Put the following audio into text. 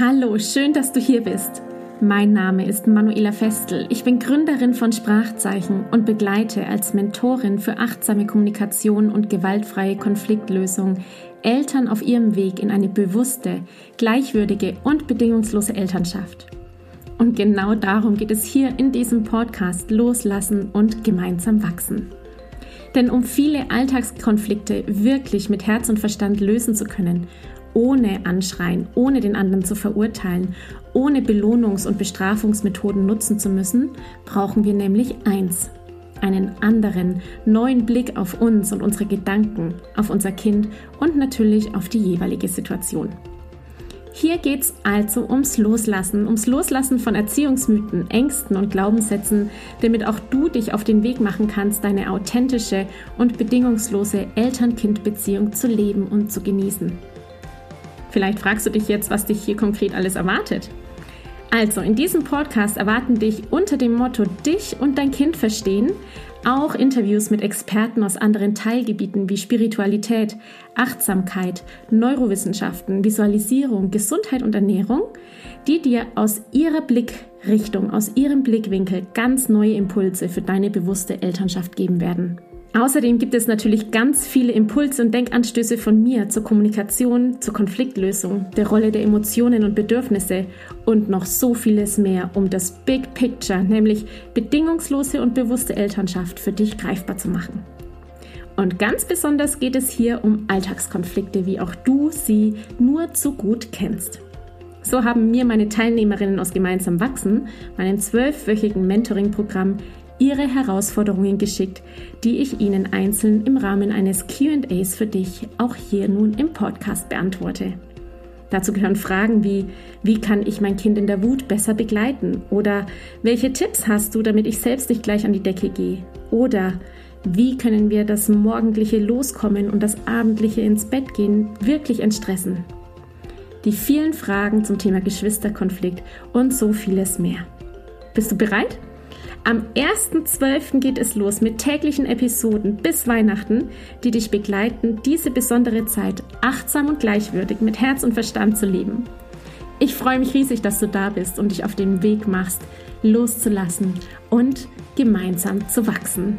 Hallo, schön, dass du hier bist. Mein Name ist Manuela Festel. Ich bin Gründerin von Sprachzeichen und begleite als Mentorin für achtsame Kommunikation und gewaltfreie Konfliktlösung Eltern auf ihrem Weg in eine bewusste, gleichwürdige und bedingungslose Elternschaft. Und genau darum geht es hier in diesem Podcast Loslassen und gemeinsam wachsen. Denn um viele Alltagskonflikte wirklich mit Herz und Verstand lösen zu können ohne Anschreien, ohne den anderen zu verurteilen, ohne Belohnungs- und Bestrafungsmethoden nutzen zu müssen, brauchen wir nämlich eins, einen anderen, neuen Blick auf uns und unsere Gedanken, auf unser Kind und natürlich auf die jeweilige Situation. Hier geht es also ums Loslassen, ums Loslassen von Erziehungsmythen, Ängsten und Glaubenssätzen, damit auch du dich auf den Weg machen kannst, deine authentische und bedingungslose Eltern-Kind-Beziehung zu leben und zu genießen. Vielleicht fragst du dich jetzt, was dich hier konkret alles erwartet. Also, in diesem Podcast erwarten dich unter dem Motto Dich und dein Kind verstehen auch Interviews mit Experten aus anderen Teilgebieten wie Spiritualität, Achtsamkeit, Neurowissenschaften, Visualisierung, Gesundheit und Ernährung, die dir aus ihrer Blickrichtung, aus ihrem Blickwinkel ganz neue Impulse für deine bewusste Elternschaft geben werden. Außerdem gibt es natürlich ganz viele Impulse und Denkanstöße von mir zur Kommunikation, zur Konfliktlösung, der Rolle der Emotionen und Bedürfnisse und noch so vieles mehr, um das Big Picture, nämlich bedingungslose und bewusste Elternschaft für dich greifbar zu machen. Und ganz besonders geht es hier um Alltagskonflikte, wie auch du sie nur zu gut kennst. So haben mir meine Teilnehmerinnen aus Gemeinsam Wachsen, meinem zwölfwöchigen Mentoring-Programm, ihre Herausforderungen geschickt, die ich Ihnen einzeln im Rahmen eines QAs für dich auch hier nun im Podcast beantworte. Dazu gehören Fragen wie, wie kann ich mein Kind in der Wut besser begleiten? Oder welche Tipps hast du, damit ich selbst nicht gleich an die Decke gehe? Oder wie können wir das morgendliche Loskommen und das abendliche ins Bett gehen wirklich entstressen? Die vielen Fragen zum Thema Geschwisterkonflikt und so vieles mehr. Bist du bereit? Am 1.12. geht es los mit täglichen Episoden bis Weihnachten, die dich begleiten, diese besondere Zeit achtsam und gleichwürdig mit Herz und Verstand zu leben. Ich freue mich riesig, dass du da bist und dich auf den Weg machst, loszulassen und gemeinsam zu wachsen.